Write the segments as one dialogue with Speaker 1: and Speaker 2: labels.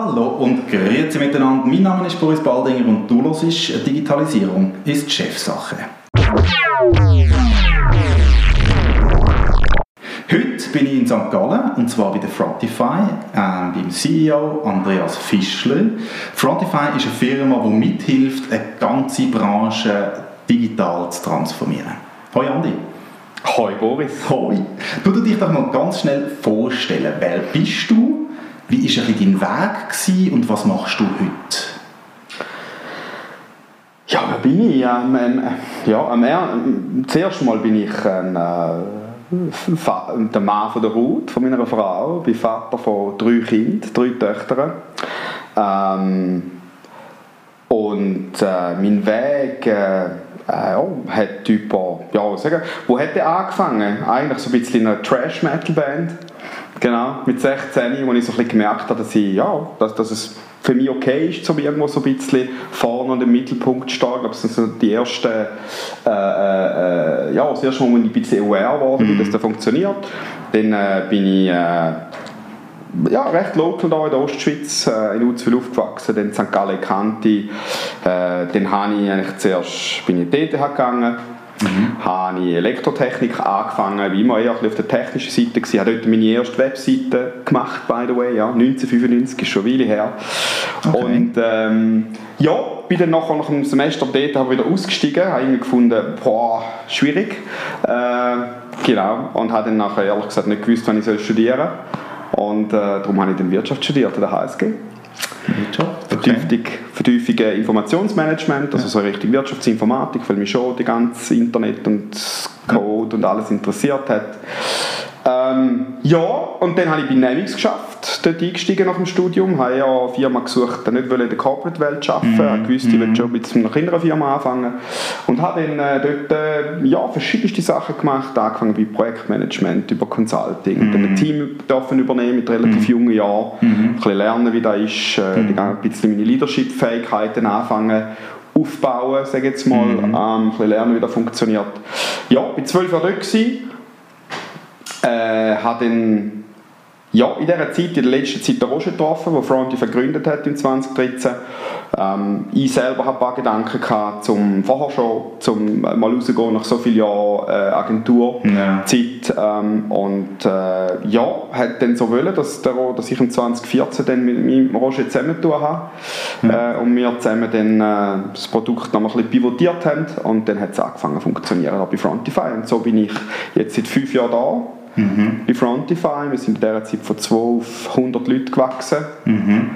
Speaker 1: Hallo und grüezi miteinander. Mein Name ist Boris Baldinger und du hörst Digitalisierung ist Chefsache. Heute bin ich in St. Gallen und zwar bei der Frontify, äh, beim CEO Andreas Fischler. Frontify ist eine Firma, die mithilft, eine ganze Branche digital zu transformieren. Hoi Andi.
Speaker 2: Hoi Boris.
Speaker 1: Hoi. Du dich doch mal ganz schnell vorstellen. Wer bist du? Wie war dein Weg und was machst du heute?
Speaker 2: Ja, wer bin ich? Ähm, ähm, ja, ähm, zuerst mal bin ich ein, äh, der Mann von der Ruth, von meiner Frau. Ich bin Vater von drei Kindern, drei Töchtern. Ähm, und äh, mein Weg äh, äh, oh, hat über, ja, sagen, wo hat er angefangen? Eigentlich so ein bisschen in einer Trash-Metal-Band Genau, mit 16, wo ich so ein bisschen gemerkt habe, dass, ich, ja, dass, dass es für mich okay ist, um irgendwo so ein bisschen vorne und im Mittelpunkt zu stehen. Ich glaube, das sind so die ersten, äh, äh, ja, das erste Mal, wo ich ein bisschen aware wurde, mhm. wie das da funktioniert. Dann äh, bin ich äh, ja, recht local da in der Ostschweiz, äh, in Uzwil aufgewachsen, dann St. Gallen kannte äh, Dann habe ich eigentlich zuerst, bin ich in die ETH gegangen, Mhm. Habe ich Elektrotechnik angefangen, wie immer eher auf der technischen Seite gewesen. habe dort meine erste Webseite gemacht, by the way, ja, 1995, ist schon eine Weile her. Okay. Und ähm, ja, bin dann nachher nach einem Semester dort habe wieder ausgestiegen, habe irgendwie gefunden, boah, schwierig. Äh, genau, und habe dann nachher ehrlich gesagt nicht gewusst, wann ich studieren soll. Und äh, darum habe ich dann Wirtschaft studiert an der HSG. Wirtschaft? Okay. Vertiefung Informationsmanagement, also so Richtung Wirtschaftsinformatik, weil mich schon die ganze Internet und Code und alles interessiert hat. Ähm, ja, und dann habe ich bei Nemix geschafft, dort eingestiegen nach dem Studium, habe ja eine Firma gesucht, die nicht in der Corporate-Welt arbeiten wollte, mm. gewusst, ich will schon mit einer kleineren Firma anfangen und habe dann äh, dort äh, ja, verschiedenste Sachen gemacht, angefangen bei Projektmanagement, über Consulting, mm. dann ein Team dürfen übernehmen mit relativ mm. jungen Jahren, mm. ein bisschen lernen, wie das ist, äh, mm. ein bisschen meine Leadership-Fähigkeiten anfangen aufbauen, sage ich jetzt mal, mm. ähm, ein bisschen lernen, wie das funktioniert. Ja, ich war zwölf Jahre dort, gewesen, äh, habe dann ja, in dieser Zeit, in der letzten Zeit den Roger getroffen, der Fronty vergründet hat im 2013. Ähm, ich selber hatte ein paar Gedanken gehabt, zum vorher schon, zum mal rauszugehen nach so vielen Jahren äh, Agenturzeit. Ja. Ähm, und äh, ja, hat dann so wollen, dass, der, dass ich im 2014 dann mit, mit Roger zusammentun habe. Ja. Äh, und wir zusammen dann äh, das Produkt noch ein bisschen pivotiert haben. Und dann hat es angefangen zu funktionieren bei Frontify. Und so bin ich jetzt seit fünf Jahren da mhm. bei Frontify. Wir sind in dieser Zeit von 2 auf 100 Leute gewachsen. Mhm.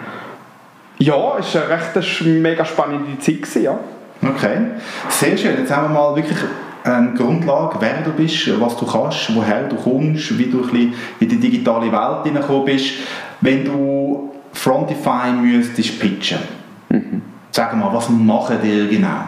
Speaker 2: Ja, es war eine recht mega spannende Zeit. Gewesen, ja.
Speaker 1: Okay, sehr schön. Jetzt haben wir mal wirklich eine Grundlage, wer du bist, was du kannst, woher du kommst, wie du ein in die digitale Welt hineingekommen bist. Wenn du Frontify müsstest pitchen, mhm. sag mal, was machen die genau?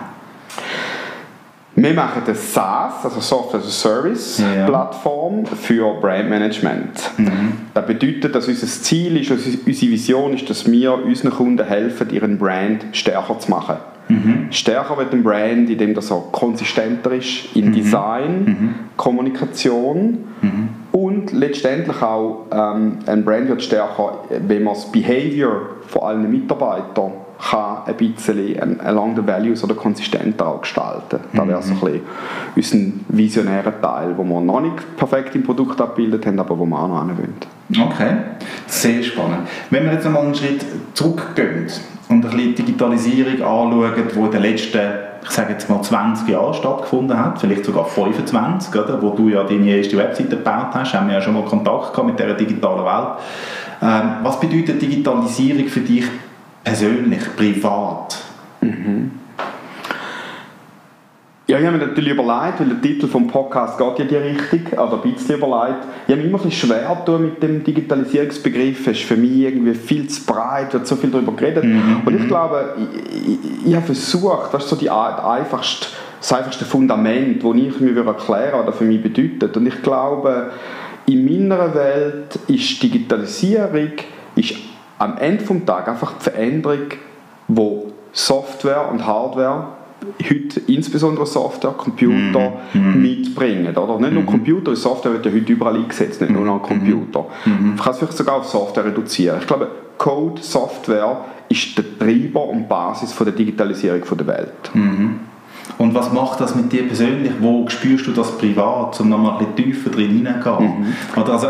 Speaker 2: Wir machen eine SaaS, also Software as a Service ja. Plattform für Brandmanagement. Mhm. Das bedeutet, dass unser Ziel ist, unsere Vision ist, dass wir unseren Kunden helfen, ihren Brand stärker zu machen. Mhm. Stärker wird ein Brand, indem er konsistenter ist in mhm. Design, mhm. Kommunikation mhm. und letztendlich auch ähm, ein Brand wird stärker, wenn man das Behavior von allen Mitarbeitern kann ein bisschen along the values oder konsistenter auch gestalten. Das wäre so ein bisschen unser visionärer Teil, wo wir noch nicht perfekt im Produkt abgebildet haben, aber wo wir auch noch wollen.
Speaker 1: Okay, sehr spannend. Wenn wir jetzt einmal einen Schritt zurückgehen und ein bisschen Digitalisierung anschauen, die in den letzten ich sage jetzt mal 20 Jahren stattgefunden hat, vielleicht sogar 25, oder, wo du ja deine erste Webseite gebaut hast, haben wir ja schon mal Kontakt gehabt mit dieser digitalen Welt. Ähm, was bedeutet Digitalisierung für dich persönlich, privat? Mhm.
Speaker 2: Ja, ich habe mir natürlich überlegt, weil der Titel vom Podcast geht ja in die Richtung, also ein bisschen überlegt. Ich habe mich immer ein bisschen schwer getan mit dem Digitalisierungsbegriff. Es ist für mich irgendwie viel zu breit, wird so viel darüber geredet. Mhm. Und ich glaube, ich, ich, ich habe versucht, das ist so die, einfachste, das einfachste Fundament, das ich mir erklären oder für mich bedeutet. Und ich glaube, in meiner Welt ist Digitalisierung ist am Ende des Tages einfach die Veränderung, wo Software und Hardware heute insbesondere Software, Computer mm. mitbringen. Oder? Nicht nur mhm. Computer, Software wird ja heute überall eingesetzt, nicht nur noch mhm. Computer. Man kann es vielleicht sogar auf Software reduzieren. Ich glaube, Code, Software ist der Treiber und Basis von der Digitalisierung der Welt.
Speaker 1: Mhm. Und was macht das mit dir persönlich? Wo spürst du das privat, um nochmal ein bisschen tiefer drin hineingehen? Mhm. Also,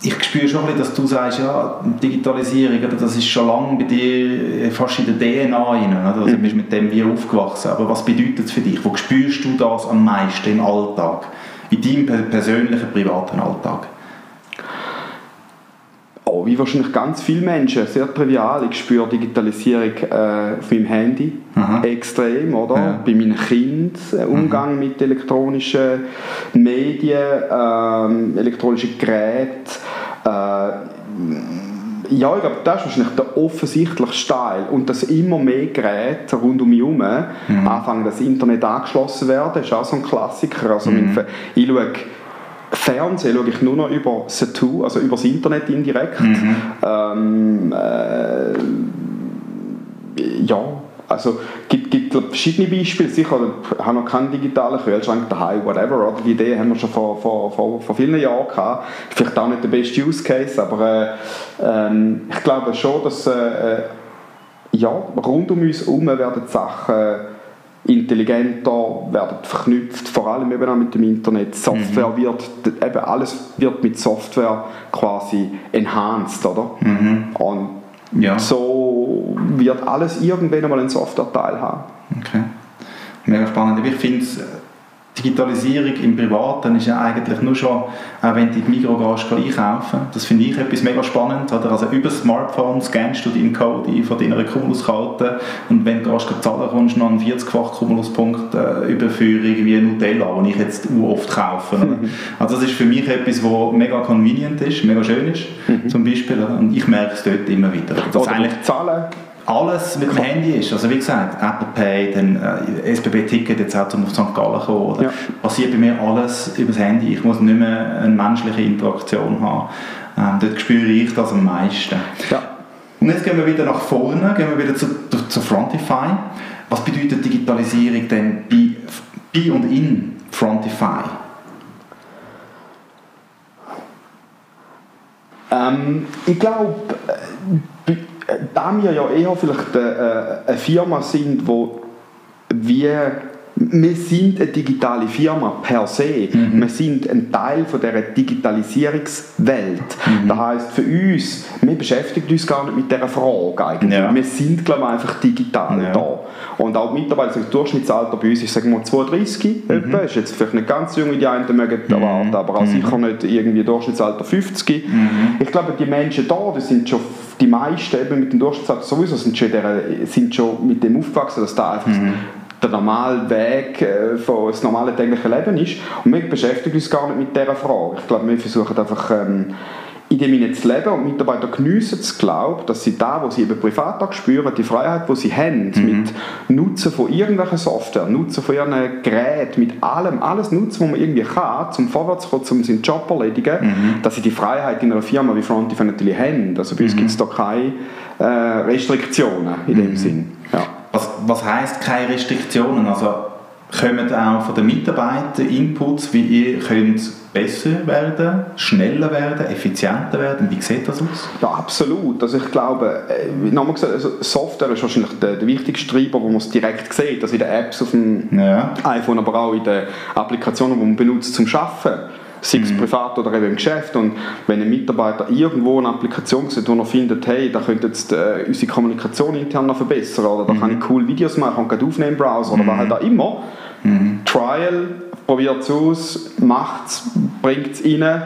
Speaker 1: ich spüre schon ein bisschen, dass du sagst, ja, Digitalisierung, das ist schon lange bei dir fast in der DNA rein, also du bist mit dem wie aufgewachsen. Aber was bedeutet es für dich? Wo spürst du das am meisten im Alltag? In deinem persönlichen, privaten Alltag?
Speaker 2: Wie wahrscheinlich ganz viele Menschen, sehr trivial. Ich spüre Digitalisierung äh, auf meinem Handy Aha. extrem, oder? Ja. Bei meinen Kindern, äh, Umgang mhm. mit elektronischen Medien, äh, elektronischen Geräten. Äh, ja, ich glaube, das ist wahrscheinlich der offensichtlichste Teil. Und dass immer mehr Geräte rund um mich herum mhm. anfangen, das Internet angeschlossen werden, ist auch so ein Klassiker. Also mhm. ich schaue Fernsehen schaue ich nur noch über Satu, also über das Internet indirekt. Mhm. Ähm, äh, ja, also gibt gibt verschiedene Beispiele. Sicher, ich habe noch keinen digitalen Kühlschrank daheim, whatever. Oder? Die Idee haben wir schon vor, vor, vor, vor vielen Jahren gehabt. Vielleicht auch nicht der beste Use Case, aber äh, äh, ich glaube schon, dass äh, äh, ja, rund um uns herum werden Sachen intelligenter, werden verknüpft, vor allem eben auch mit dem Internet. Software mhm. wird, eben alles wird mit Software quasi enhanced, oder? Mhm. Und ja. so wird alles irgendwann einmal einen Software-Teil haben.
Speaker 1: Okay. Mega spannend. Ich finde es Digitalisierung im Privaten ist ja eigentlich nur schon, auch wenn du in die gehst, einkaufen. Das finde ich etwas mega spannend. Oder? Also über das Smartphone scannst du deinen Code ein von deiner Cumulus-Karte und wenn du gehst, zahlen kommst du noch einen 40-fach Cumulus-Punkt äh, über für irgendwie Nutella, den ich jetzt oft kaufe. Mhm. Also das ist für mich etwas, was mega convenient ist, mega schön ist, mhm. zum Beispiel. Und ich merke es dort immer wieder.
Speaker 2: Das Oder eigentlich zahlen
Speaker 1: alles mit dem Handy ist. Also wie gesagt, Apple Pay, dann äh, SBB-Ticket jetzt auch zum auf St. Gallen kommen. Oder? Ja. Passiert bei mir alles über das Handy. Ich muss nicht mehr eine menschliche Interaktion haben. Ähm, dort spüre ich das am meisten. Ja. Und jetzt gehen wir wieder nach vorne, gehen wir wieder zu, zu Frontify. Was bedeutet Digitalisierung denn bei, bei und in Frontify?
Speaker 2: Ähm, ich glaube, äh, da wir ja eher vielleicht äh, eine Firma sind, wo wir wir sind eine digitale Firma per se. Mhm. Wir sind ein Teil von dieser Digitalisierungswelt. Mhm. Das heißt für uns, wir beschäftigen uns gar nicht mit dieser Frage eigentlich. Ja. Wir sind, glaube ich, einfach digital ja. da. Und auch mittlerweile, das Durchschnittsalter bei uns ist, sagen wir 32 mhm. etwa. Ist jetzt vielleicht nicht ganz jung, wie die einen mögen mhm. erwarten, aber auch mhm. sicher nicht irgendwie Durchschnittsalter 50. Mhm. Ich glaube, die Menschen da, die sind schon die meisten eben mit dem Durchschnittsalter sowieso sind schon, der, sind schon mit dem aufgewachsen, dass da einfach der normale Weg äh, von das normale tägliche Leben ist. Und wir beschäftigen uns gar nicht mit dieser Frage. Ich glaube, wir versuchen einfach ähm, in dem Sinne zu leben und Mitarbeiter geniessen zu glauben, dass sie da, wo sie eben privat spüren, die Freiheit, die sie haben, mhm. mit Nutzen von irgendwelcher Software, Nutzen von ihren Geräten, mit allem, alles Nutzen, was man irgendwie kann, zum vorwärts zu kommen, um seinen Job zu erledigen, mhm. dass sie die Freiheit in einer Firma wie Frontify natürlich haben. Also bei uns mhm. gibt es da keine äh, Restriktionen in dem mhm. Sinn. Ja.
Speaker 1: Was, was heisst keine Restriktionen? Also kommen auch von den Mitarbeitern Inputs, wie ihr könnt besser werden, schneller werden, effizienter werden? Wie sieht das aus?
Speaker 2: Ja, absolut. Also ich glaube, äh, nochmal gesagt, also Software ist wahrscheinlich der, der wichtigste Treiber, wo man es direkt sieht, also in den Apps auf dem ja. iPhone, aber auch in den Applikationen, die man benutzt zum Arbeiten sei es mhm. privat oder eben im Geschäft. Und wenn ein Mitarbeiter irgendwo eine Applikation sieht, wo er findet, hey, da könnte jetzt äh, unsere Kommunikation intern noch verbessern oder da mhm. kann ich cool Videos machen und aufnehmen im Browser oder was halt auch immer. Mhm. Trial, probiert es aus, macht es, bringt es rein.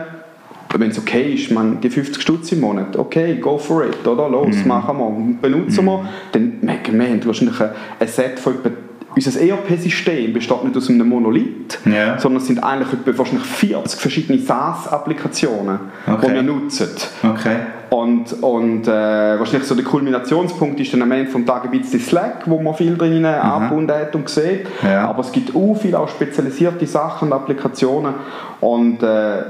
Speaker 2: Wenn es okay ist, man, die 50 Stutz im Monat, okay, go for it, oder? Los, mhm. machen wir, benutzen wir. Dann merken wir, wir haben wahrscheinlich ein Set von etwa unser ERP-System besteht nicht aus einem Monolith, yeah. sondern es sind eigentlich wahrscheinlich 40 verschiedene SaaS-Applikationen, okay. die wir nutzen.
Speaker 1: Okay.
Speaker 2: Und, und äh, wahrscheinlich so der Kulminationspunkt ist dann am Ende des Tages ein bisschen Slack, wo man viel drin angebunden hat und sieht. Ja. Aber es gibt auch viele auch spezialisierte Sachen und Applikationen. Und äh,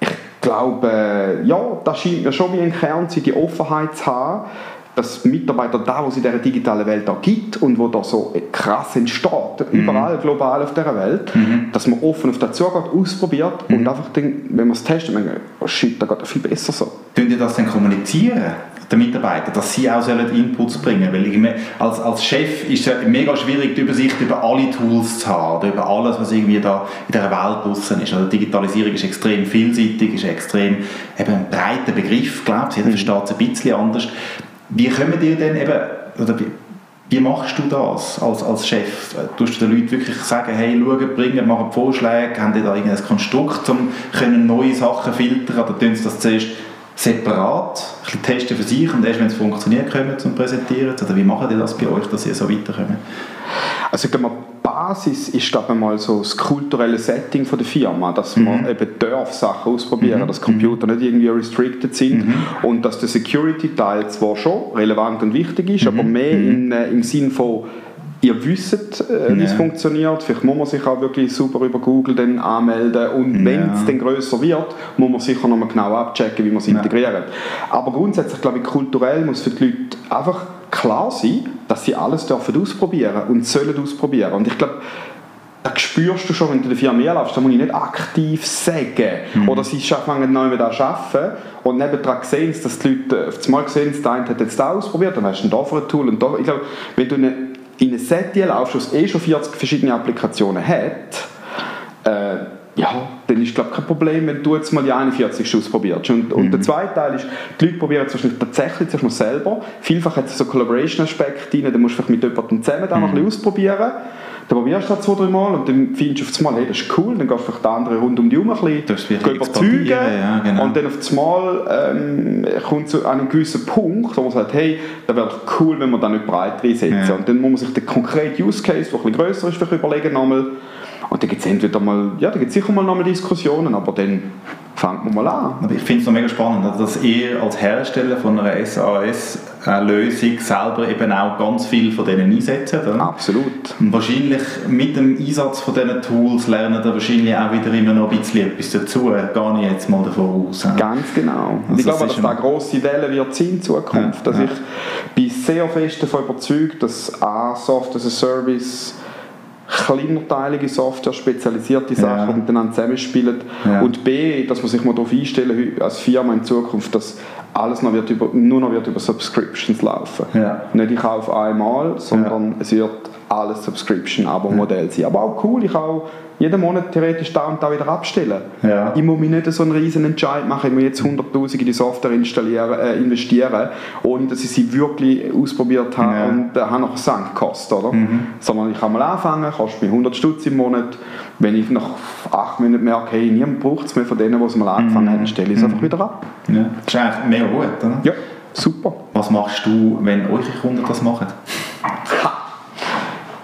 Speaker 2: ich glaube, äh, ja, das scheint mir schon wie ein Kern zu die Offenheit zu haben, dass Mitarbeiter da, wo es in dieser digitalen Welt auch gibt und wo da so krass entsteht, mhm. überall global auf dieser Welt, mhm. dass man offen auf das zugeht, ausprobiert mhm. und einfach, dann, wenn man es testet, man denkt, oh shit, da geht viel besser so.
Speaker 1: Könnt ihr das dann kommunizieren? den Mitarbeitern, dass sie auch sollen Inputs bringen sollen. Weil ich meine, als, als Chef ist es mega schwierig, die Übersicht über alle Tools zu haben, über alles, was irgendwie da in der Welt draußen ist. Also Digitalisierung ist extrem vielseitig, ist extrem eben ein breiter Begriff, glaube ich. Jeder mhm. versteht es ein bisschen anders. Wie können ihr denn eben, oder wie, wie machst du das als, als Chef? Tust du den Leuten wirklich sagen, hey, schauen, bringen, machen Vorschläge, haben die da irgendein Konstrukt, um neue Sachen filtern, oder tun sie das zuerst separat ein testen für sich und erst wenn es funktioniert, kommen zum Präsentieren? Oder wie machen die das bei euch, dass ihr so weiterkommt?
Speaker 2: Also ich Basis ist glaube mal so das kulturelle Setting von der Firma, dass mhm. man eben darf Sachen ausprobieren, mhm. dass Computer nicht irgendwie restricted sind mhm. und dass der Security-Teil zwar schon relevant und wichtig ist, aber mhm. mehr in, mhm. äh, im Sinn von ihr wisst, äh, wie es funktioniert. Vielleicht muss man sich auch wirklich super über Google dann anmelden und ja. wenn es dann grösser wird, muss man sicher nochmal genau abchecken, wie man es ja. integriert. Aber grundsätzlich, glaube ich, kulturell muss für die Leute einfach klar sein, dass sie alles dürfen ausprobieren und sollen ausprobieren. Und ich glaube, das spürst du schon, wenn du in der Firma herläufst, da muss ich nicht aktiv sagen. Mhm. Oder sie fangen neu mit an arbeiten und nebenan sehen sie, dass die Leute auf einmal sehen, der eine hat jetzt das ausprobiert, dann hast du da für ein Tool und da. Ich glaube, wenn du eine in ein Set laufst, das eh schon 40 verschiedene Applikationen hat, äh, ja, dann ist glaube kein Problem, wenn du jetzt mal die 41 ausprobierst. Und, mhm. und der zweite Teil ist, die Leute probieren es tatsächlich zuerst mal selber. Vielfach hat es so Collaboration-Aspekte drin, dann musst du vielleicht mit jemandem zusammen da mhm. noch ein bisschen ausprobieren. Dann probierst du das zwei, drei Mal und dann findest du auf einmal, hey, das ist cool, dann gehst du den anderen rund um die herum ein bisschen überzeugen ja, genau. und dann auf einmal ähm, kommt zu einem gewissen Punkt, wo man sagt, hey, das wäre doch cool, wenn wir da nicht breit reinsetzen. Ja. Und dann muss man sich den konkreten Use Case, der ein bisschen grösser ist, überlegen nochmal. Und dann gibt es entweder mal, ja, da gibt sicher mal nochmal Diskussionen, aber dann fangen wir mal an.
Speaker 1: Aber ich finde es noch mega spannend, dass ihr als Hersteller von einer SAS-Lösung selber eben auch ganz viel von denen einsetzt. Oder?
Speaker 2: Absolut.
Speaker 1: Und wahrscheinlich mit dem Einsatz von diesen Tools lernen da wahrscheinlich auch wieder immer noch ein bisschen etwas dazu. Gar nicht jetzt mal davon aus.
Speaker 2: Ganz genau. Also ich glaube, dass da eine grosse Welle wird sein in Zukunft. Ja, dass ja. Ich bin sehr fest davon überzeugt, dass A, Software as a Service kleinerteilige Software, spezialisierte Sachen ja. miteinander zusammenspielen. Ja. Und B, dass man sich mal darauf einstellen als Firma in Zukunft, dass alles noch wird über, nur noch wird über Subscriptions laufen. Ja. Nicht ich kaufe einmal, sondern es wird alles Subscription-Abo-Modell sein. Aber auch cool, ich auch jeden Monat theoretisch da und da wieder abstellen. Ja. Ich muss mir nicht so einen riesen Entscheid machen, ich muss jetzt 100'000 in die Software installieren, äh, investieren, ohne dass ich sie wirklich ausprobiert habe ja. und äh, habe noch Sank gekostet, oder? Mhm. Sondern ich kann mal anfangen, kostet mir 100 Stutz im Monat, wenn ich nach 8 Minuten merke, hey, niemand braucht es mehr von denen, die es mal angefangen mhm. haben, stelle ich es mhm. einfach wieder ab.
Speaker 1: Ja. Das ist eigentlich mehr gut, oder?
Speaker 2: Ja, super.
Speaker 1: Was machst du, wenn eure Kunden das machen?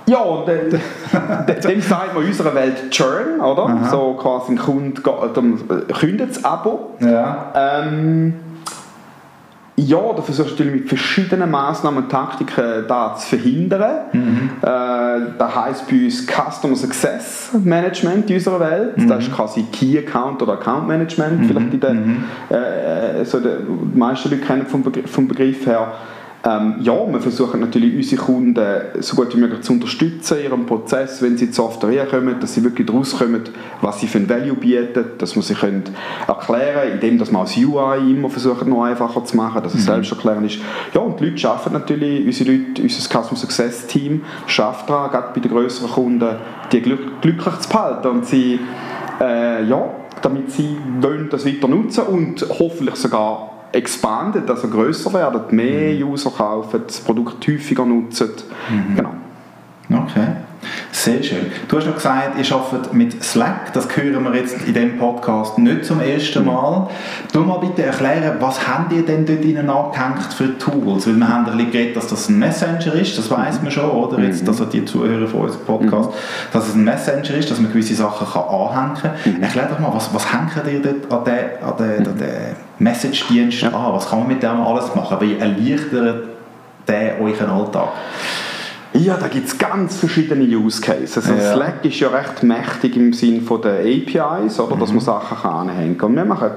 Speaker 2: Ja, dem, sagt man in unserer Welt Churn, oder? Aha. So quasi ein Kunde äh, kündet das Abo. Ja. Ähm, ja, da versuchst du mit verschiedenen Massnahmen und Taktiken das zu verhindern. Mhm. Äh, das heisst bei uns Customer Success Management in unserer Welt. Mhm. Das ist quasi Key Account oder Account Management. Mhm. Vielleicht in mhm. äh, so der, die meisten Leute kennen vom Begriff, vom Begriff her. Ähm, ja, wir versuchen natürlich unsere Kunden so gut wie möglich zu unterstützen in ihrem Prozess, wenn sie die Software kommen, dass sie wirklich daraus kommen, was sie für ein Value bieten, dass man sie können erklären indem dass man als UI immer versucht, noch einfacher zu machen, dass es mhm. selbst erklären ist. Ja, und die Leute arbeiten natürlich, unsere Leute, unser Customer Success Team schafft daran, gerade bei den größeren Kunden, die glücklich zu behalten und sie, äh, ja, damit sie wollen das weiter nutzen und hoffentlich sogar expandet, also grösser werden, mehr mhm. User kaufen, das Produkt häufiger nutzen. Mhm. Genau.
Speaker 1: Okay. Sehr schön. Du hast noch gesagt, ihr arbeitet mit Slack. Das hören wir jetzt in diesem Podcast nicht zum ersten Mal. Du mal bitte erklären, was habt ihr denn dort ihnen angehängt für Tools? Weil wir haben ein bisschen geredet, dass das ein Messenger ist, das weiß man schon, oder? Jetzt, mhm. also die Zuhörer von unserem Podcast, dass es ein Messenger ist, dass man gewisse Sachen kann anhängen kann. Mhm. Erklär doch mal, was, was hängt ihr dort an den, an den, an den Message-Dienst an? Was kann man mit dem alles machen? Wie erleichtert der euren Alltag?
Speaker 2: Ja, da gibt es ganz verschiedene Use Cases. Also ja. Slack ist ja recht mächtig im Sinne der APIs, oder, dass man mhm. Sachen kann anhängen kann. Und wir machen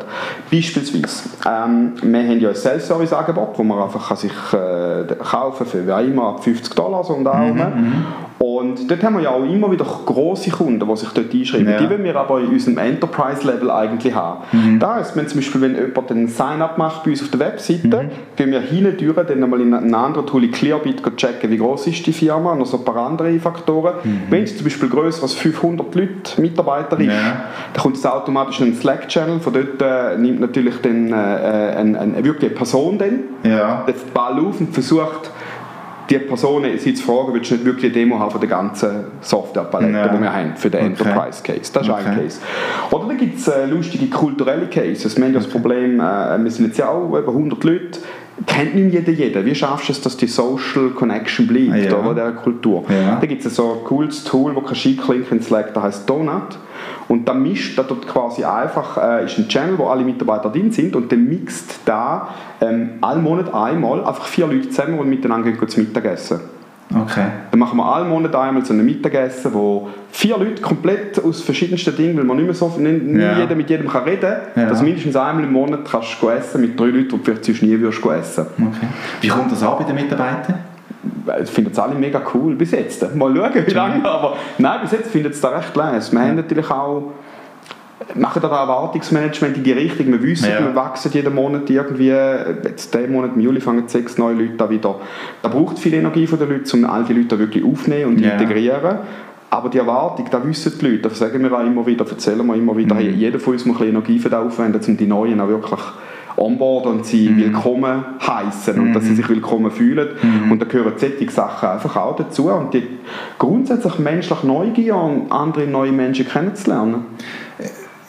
Speaker 2: beispielsweise, ähm, wir haben ja ein Self-Service-Angebot, wo man einfach kann sich äh, kaufen für wie immer ab 50 Dollar so und auch. Mhm. Und dort haben wir ja auch immer wieder grosse Kunden, die sich dort einschreiben.
Speaker 1: Ja.
Speaker 2: Die wollen wir aber in unserem Enterprise-Level eigentlich haben.
Speaker 1: Mhm.
Speaker 2: Da ist, wenn zum Beispiel wenn jemand einen Sign-up macht bei uns auf der Webseite,
Speaker 1: Mhm.
Speaker 2: gehen wir hinten durch, dann einmal in einem anderen Tool in Clearbit checken, wie groß ist die Firma und noch so ein paar andere Faktoren. Wenn es zum Beispiel grösser als 500 Leute, Mitarbeiter ist,
Speaker 1: Mhm. Ja.
Speaker 2: dann kommt es automatisch in einen Slack-Channel. Von dort äh, nimmt natürlich dann, äh, eine, eine, wirklich eine Person dann
Speaker 1: Ja.
Speaker 2: den Ball auf und versucht, die Person sie zu fragen, willst du nicht wirklich eine Demo haben von der ganzen Softwarepalette,
Speaker 1: Ja.
Speaker 2: die wir haben für den
Speaker 1: Okay.
Speaker 2: Enterprise Case. Das ist ein
Speaker 1: Okay.
Speaker 2: Case. Oder dann gibt es äh, lustige kulturelle Cases. Wir haben ja das Problem, äh, wir sind jetzt ja auch über 100 Leute, kennt nicht jeder jeden. Wie schaffst du es, dass die Social Connection bleibt,
Speaker 1: Ah, ja.
Speaker 2: oder, der Kultur?
Speaker 1: Ja.
Speaker 2: Da gibt es so ein cooles Tool, das kannst einklinken in Slack, das heißt Donut. Und dann mischt da dort quasi einfach, äh, ist ein Channel, wo alle Mitarbeiter drin sind und dann mixt da ähm, alle Monat einmal einfach vier Leute zusammen, die miteinander gehen zum Mittagessen.
Speaker 1: Okay.
Speaker 2: Dann machen wir alle Monate einmal so ein Mittagessen, wo vier Leute komplett aus verschiedensten Dingen, weil man nicht mehr so nicht, nicht
Speaker 1: Ja.
Speaker 2: jeder mit jedem kann reden kann,
Speaker 1: Ja.
Speaker 2: dass mindestens einmal im Monat kannst du essen mit drei Leuten, die du vielleicht sonst nie würdest essen
Speaker 1: okay. Wie kommt das an bei den Mitarbeitern?
Speaker 2: das finden es alle mega cool bis jetzt. Mal schauen, wie lange. Aber nein, bis jetzt finden es da recht leise. Wir haben natürlich auch machen da Erwartungsmanagement in die Richtung. Wir wissen,
Speaker 1: Ja.
Speaker 2: wir wachsen jeden Monat irgendwie, jetzt diesen Monat im Juli fangen sechs neue Leute an wieder. Da braucht viel Energie von den Leuten, um all die Leute wirklich aufzunehmen und
Speaker 1: Ja.
Speaker 2: integrieren. Aber die Erwartung, da wissen die Leute, das sagen wir auch immer wieder, erzählen wir immer wieder,
Speaker 1: Mhm.
Speaker 2: hey, jeder von uns muss ein bisschen Energie für das aufwenden, um die Neuen auch wirklich onboarden und sie
Speaker 1: Mhm.
Speaker 2: willkommen heißen und dass sie sich willkommen fühlen. Und da gehören solche Sachen einfach auch dazu. Und die grundsätzlich menschliche Neugier und andere neue Menschen kennenzulernen.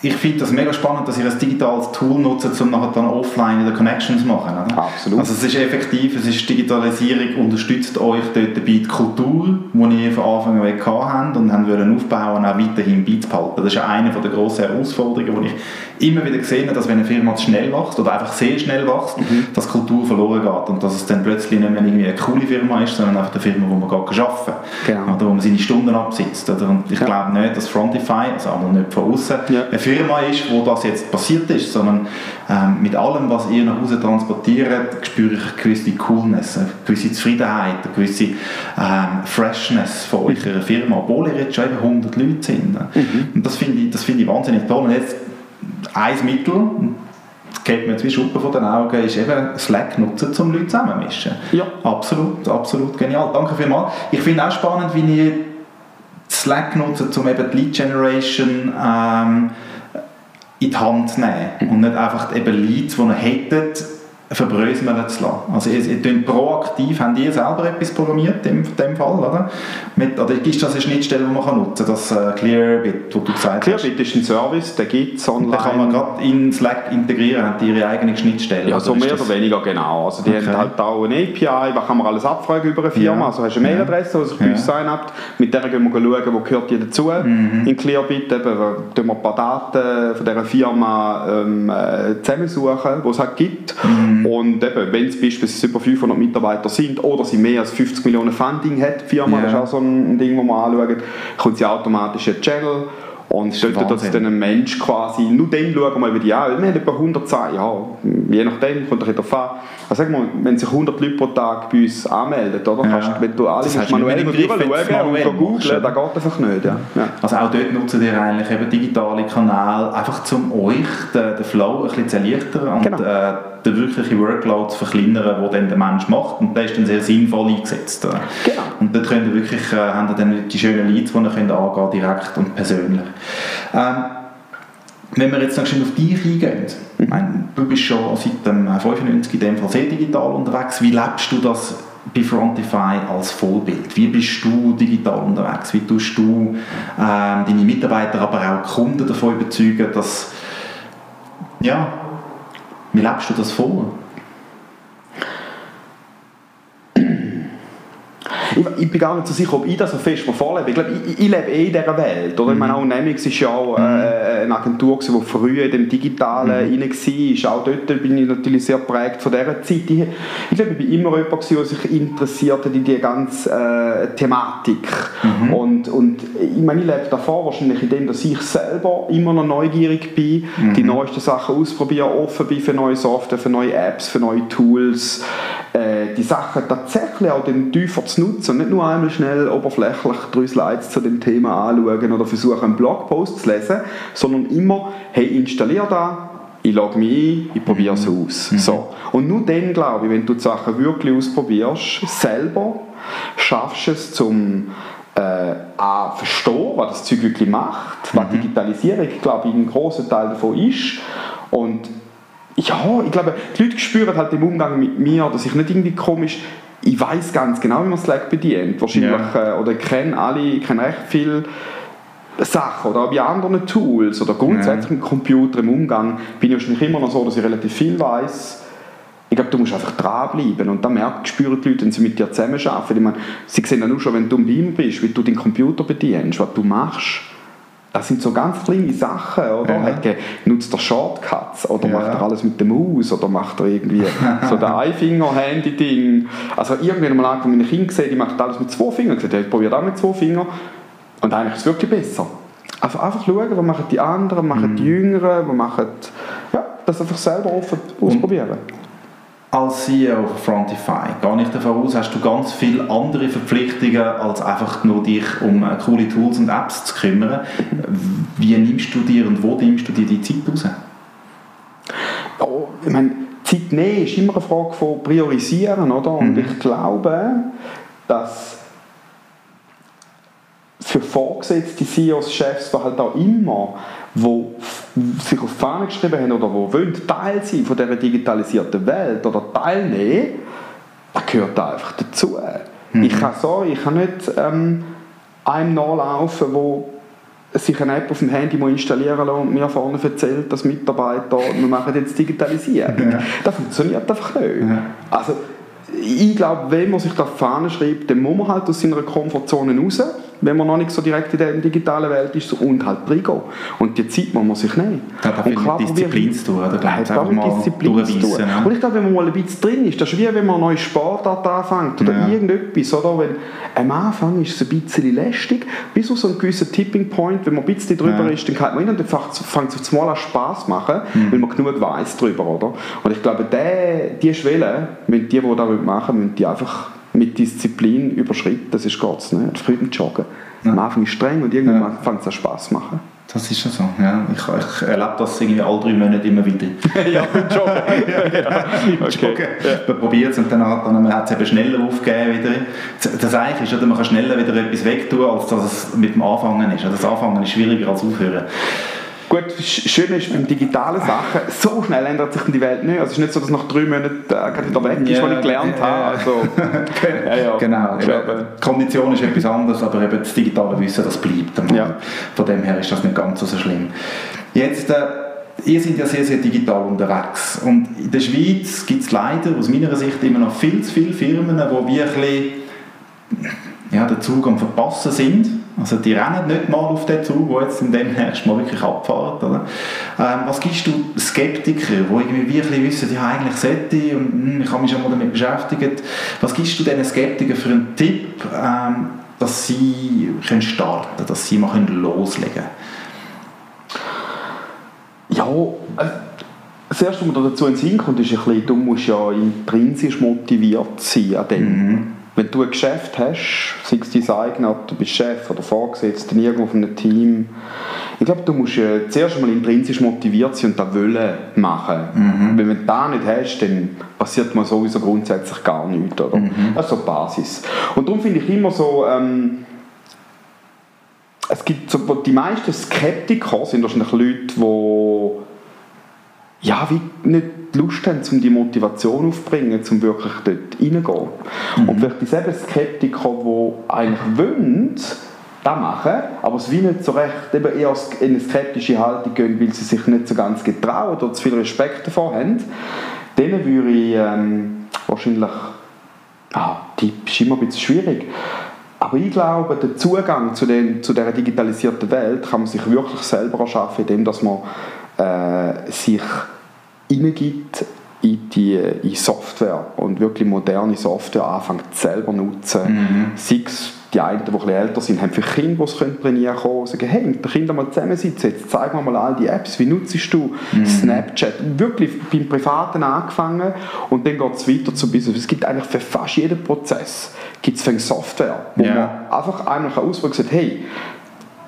Speaker 1: Ich finde das mega spannend, dass ihr ein digitales Tool nutzt, um nachher dann offline wieder Connections zu machen. Oder?
Speaker 2: Absolut.
Speaker 1: Also es ist effektiv, es ist Digitalisierung, unterstützt euch dort dabei die Kultur, die ihr von Anfang an gehabt habt und haben wollen aufbauen, auch weiterhin beizubehalten. Das ist ja eine der grossen Herausforderungen, die ich immer wieder gesehen habe, dass wenn eine Firma zu schnell wächst oder einfach sehr schnell wächst,
Speaker 2: Mhm.
Speaker 1: dass Kultur verloren geht und dass es dann plötzlich nicht mehr irgendwie eine coole Firma ist, sondern einfach eine Firma, wo man gar arbeiten kann.
Speaker 2: Genau.
Speaker 1: Oder wo man seine Stunden absitzt. Oder? Und ich
Speaker 2: Ja.
Speaker 1: glaube nicht, dass Frontify, also auch nicht von außen,
Speaker 2: Ja.
Speaker 1: Firma ist, wo das jetzt passiert ist, sondern ähm, mit allem, was ihr nach Hause transportiert, spüre ich eine gewisse Coolness, eine gewisse Zufriedenheit, eine gewisse ähm, Freshness von eurer Firma, obwohl ihr jetzt schon eben 100 Leute sind. Und das finde ich, das finde ich wahnsinnig toll. Und jetzt ein Mittel, das geht mir jetzt wie Schuppen von den Augen, ist eben Slack nutzen, um Leute zusammenzumischen.
Speaker 2: Ja.
Speaker 1: Absolut, absolut genial. Danke vielmals. Ich finde auch spannend, wie ihr Slack nutzt, um eben die Lead Generation ähm, in die Hand nehmen und nicht einfach eben Leads, die ihr hättet, verbröseln zu lassen. Also ihr, ihr tut proaktiv, habt ihr selber etwas programmiert in dem Fall, oder? Mit, oder ist das eine Schnittstelle, die man kann nutzen kann, das äh, Clearbit, wo du gesagt hast?
Speaker 2: Clearbit ist ein Service, der gibt es online.
Speaker 1: Den kann man gerade in Slack integrieren, haben die ihre eigene Schnittstelle?
Speaker 2: Ja, so
Speaker 1: oder ist
Speaker 2: mehr oder weniger genau. Also die
Speaker 1: Okay.
Speaker 2: haben halt auch eine API, was kann man alles abfragen über eine Firma.
Speaker 1: Ja.
Speaker 2: Also hast du eine Mailadresse, die sich bei uns up mit der gehen wir schauen, wo gehört die dazu.
Speaker 1: Mhm.
Speaker 2: In Clearbit eben, äh, tun wir ein paar Daten von dieser Firma ähm, äh, zusammensuchen, die es halt gibt.
Speaker 1: Mhm.
Speaker 2: Und eben, wenn es beispielsweise über 500 Mitarbeiter sind oder sie mehr als 50 Millionen Funding hat, die Firma,
Speaker 1: Ja.
Speaker 2: das ist auch so ein Ding, das man anschaut, kommt sie automatisch in den Channel und stellt dass
Speaker 1: Wahnsinn.
Speaker 2: dann ein Mensch quasi, nur dann schauen wir über die an, wir haben etwa 100 Zahlen, ja, je nachdem, kommt ein bisschen an. Also sagen wir, wenn sich 100 Leute pro Tag bei uns anmelden, oder?
Speaker 1: Ja.
Speaker 2: Kannst, wenn du alle
Speaker 1: Das nicht
Speaker 2: manuell durchschauen und googeln, das geht einfach nicht. Ja. Ja.
Speaker 1: Also auch dort nutzt ihr eigentlich eben digitale Kanäle, einfach um euch den, den Flow ein bisschen zu erleichtern und
Speaker 2: Genau.
Speaker 1: äh, den wirklichen Workload zu verkleinern, den dann der Mensch macht. Und der ist dann sehr sinnvoll eingesetzt.
Speaker 2: Genau.
Speaker 1: Und dort könnt ihr wirklich, äh, habt ihr dann die schönen Leads, die ihr könnt angehen direkt und persönlich. Ähm, wenn wir jetzt schnell auf dich eingehen, ich meine, du bist schon seit dem 95 in dem Fall sehr digital unterwegs. Wie lebst du das bei Frontify als Vollbild? Wie bist du digital unterwegs? Wie tust du ähm, deine Mitarbeiter, aber auch Kunden davon überzeugen, dass ja, wie lebst du das vor?
Speaker 2: Ich, ich bin gar nicht so sicher, ob ich das so fest vorlebe. Ich glaube, ich, ich lebe eh in dieser Welt. Oder? Ich meine, auch Nemix ist ja auch äh, eine Agentur, gewesen, die früher in dem Digitalen mhm. rein war. Auch dort bin ich natürlich sehr geprägt von dieser Zeit. Ich, ich glaube, ich bin immer jemand, gewesen, der sich interessiert hat in diese ganze äh, Thematik. Und, und ich meine, ich lebe davor wahrscheinlich in dem, dass ich selber immer noch neugierig bin, die neuesten Sachen ausprobiere, offen bin für neue Software, für neue Apps, für neue Tools. äh, die Sachen tatsächlich auch den tiefer zu nutzen und nicht nur einmal schnell oberflächlich drei Slides zu dem Thema anschauen oder versuchen einen Blogpost zu lesen, sondern immer, hey, installier da, ich logge mich ein, ich probiere es mhm. aus. Mhm. So. Und nur dann, glaube ich, wenn du die Sachen wirklich ausprobierst, selber, schaffst du es zum äh, A, verstehen, was das Zeug wirklich macht, was mhm. Digitalisierung, glaube ich, ein großer Teil davon ist. Und ja, ich glaube, die Leute spüren halt im Umgang mit mir, dass ich nicht irgendwie komisch ich weiß ganz genau, wie man Slack bedient. Wahrscheinlich, yeah. äh, oder ich kenne alle, ich kenne recht viele Sachen oder auch bei anderen Tools oder grundsätzlich yeah. mit Computer im Umgang bin ich wahrscheinlich immer noch so, dass ich relativ viel weiß. Ich glaube, du musst einfach dranbleiben und dann merken, spüren die Leute, wenn sie mit dir zusammenarbeiten. Ich meine, sie sehen ja nur schon, wenn du im Beamer bist, wie du den Computer bedienst, was du machst das sind so ganz kleine Sachen, oder? Ja. Hat nutzt er Shortcuts oder ja. macht er alles mit der Maus oder macht er irgendwie so ein Einfinger-Handy-Ding. Also irgendwann mal angefangen, meine Kinder gesehen, die macht alles mit zwei Fingern. Ich ich probiere auch mit zwei Fingern. Und eigentlich ist es wirklich besser. Also einfach schauen, was machen die anderen, was machen die mhm. Jüngeren, was machen... Ja, das einfach selber offen ausprobieren. Und
Speaker 1: als CEO von Frontify, gehe ich davon aus, hast du ganz viele andere Verpflichtungen, als einfach nur dich um äh, coole Tools und Apps zu kümmern. Wie nimmst du dir und wo nimmst du dir die Zeit raus?
Speaker 2: Ja, ich meine, Zeit nehmen ist immer eine Frage von Priorisieren, oder? Und mhm. ich glaube, dass für vorgesetzte CEOs, Chefs, halt auch immer die sich auf die Fahne geschrieben haben oder die wollen Teil sein von dieser digitalisierten Welt oder teilnehmen, das gehört einfach dazu. Mhm. Ich kann sorry, ich kann nicht ähm, einem nachlaufen, wo sich eine App auf dem Handy installieren lassen und mir vorne erzählt, dass Mitarbeiter, wir machen jetzt Digitalisierung. Ja. Das funktioniert einfach nicht. Ja. Also, ich glaube, wenn man sich da Fahne schreibt, dann muss man halt aus seiner Komfortzone raus wenn man noch nicht so direkt in der digitalen Welt ist, und halt reingehen. Und die Zeit muss man sich nehmen.
Speaker 1: Das hat auch mit Disziplin zu tun, oder?
Speaker 2: Das hat auch mit Disziplin zu tun. Ne? Und ich glaube, wenn man mal ein bisschen drin ist, das ist wie wenn man eine neue Sportart anfängt oder ja. irgendetwas, oder? Wenn, am Anfang ist es ein bisschen lästig, bis zu so einem gewissen Tipping Point, wenn man ein bisschen drüber ja. ist, dann kann man und dann fängt es auf einmal an Spaß machen, mhm. weil man genug weiß drüber, oder? Und ich glaube, die, die Schwelle, wenn die, die das machen müssen die einfach mit Disziplin überschritten, das ist Gott nicht. Früh Joggen. Ja. Am Anfang ist es streng und irgendwann ja. fängt es an Spass zu machen.
Speaker 1: Das ist ja so, ja. Ich, ich erlebe das irgendwie alle drei Monate immer wieder.
Speaker 2: ja, Joggen. ja, ja.
Speaker 1: Okay. Joggen. Man probiert es und dann hat, man hat es eben schneller aufgegeben wieder. Das eigentlich ist, oder man kann schneller wieder etwas wegtun, als dass es mit dem Anfangen ist. Das Anfangen ist schwieriger als Aufhören.
Speaker 2: Gut, schön ist beim digitalen Sachen, so schnell ändert sich die Welt nicht. Also es ist nicht so, dass nach drei Monaten äh, wieder weg ist, ja, was ich gelernt ja, habe. Also,
Speaker 1: ja, ja. Genau, eben, die Kondition ist etwas anderes, aber eben das digitale Wissen, das bleibt. Ja. Von dem her ist das nicht ganz so schlimm. Jetzt, äh, ihr seid ja sehr, sehr digital unterwegs und in der Schweiz gibt es leider aus meiner Sicht immer noch viel zu viele Firmen, die wirklich ja, den Zug am Verpassen sind also die rennen nicht mal auf den Zug, der jetzt in dem nächsten Mal wirklich abfährt. Oder? Ähm, was gibst du Skeptikern, die irgendwie wirklich wissen, ja eigentlich sollte ich und hm, ich habe mich schon mal damit beschäftigt. Was gibst du diesen Skeptikern für einen Tipp, ähm, dass sie können starten können, dass sie mal können loslegen können?
Speaker 2: Ja, äh, das Erste, was dazu in den Sinn kommt, ist ein bisschen, du musst ja intrinsisch motiviert sein an dem. Mhm wenn du ein Geschäft hast, sei es dein eigenes, du bist Chef oder Vorgesetzter irgendwo von einem Team, ich glaube, du musst äh, zuerst einmal intrinsisch motiviert sein und das wollen machen. Mhm. Wenn du das nicht hast, dann passiert man sowieso grundsätzlich gar nichts. Oder? Mhm. Das ist so die Basis. Und darum finde ich immer so, ähm, es gibt so, die meisten Skeptiker sind wahrscheinlich Leute, die ja, wie nicht Lust haben, um die Motivation aufzubringen, um wirklich dort reingehen. Mhm. Und vielleicht dieselben Skeptiker, die eigentlich wollen, das machen, aber es wie nicht so recht eben eher in eine skeptische Haltung gehen, weil sie sich nicht so ganz getrauen oder zu viel Respekt davor haben, denen würde ich ähm, wahrscheinlich, ah, Tipp ist immer ein bisschen schwierig, aber ich glaube, der Zugang zu, den, zu dieser digitalisierten Welt kann man sich wirklich selber erschaffen, indem dass man äh, sich hineingibt in die in Software und wirklich moderne Software anfängt selber nutzen. Mhm. Sei es die einen, die ein bisschen älter sind, haben für Kinder, die es trainieren können, sagen, hey, mit den Kindern mal zusammensitzen, jetzt zeigen wir mal all die Apps, wie nutzt du mhm. Snapchat? Wirklich beim Privaten angefangen und dann geht es weiter zu Business. Es gibt eigentlich für fast jeden Prozess gibt es Software, wo yeah. man einfach einmal ausprobieren kann, hey,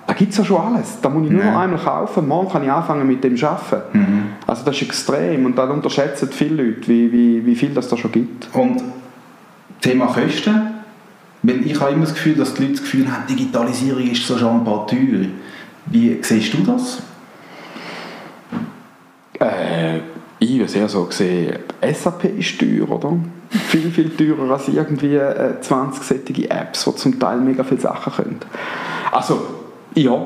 Speaker 2: da gibt es ja schon alles. Da muss ich nur noch einmal kaufen, morgen kann ich anfangen mit dem arbeiten. Mhm. Also das ist extrem und da unterschätzen viele Leute, wie, wie, wie viel das da schon gibt.
Speaker 1: Und Thema Kosten? Weil ich habe immer das Gefühl, dass die Leute das Gefühl haben, Digitalisierung ist so schon ein paar teuer. Wie siehst du das?
Speaker 2: Äh, ich würde sehr so sehen, SAP ist teuer, oder? viel, viel teurer als irgendwie äh, 20 sättige Apps, die zum Teil mega viele Sachen können. Also, ja,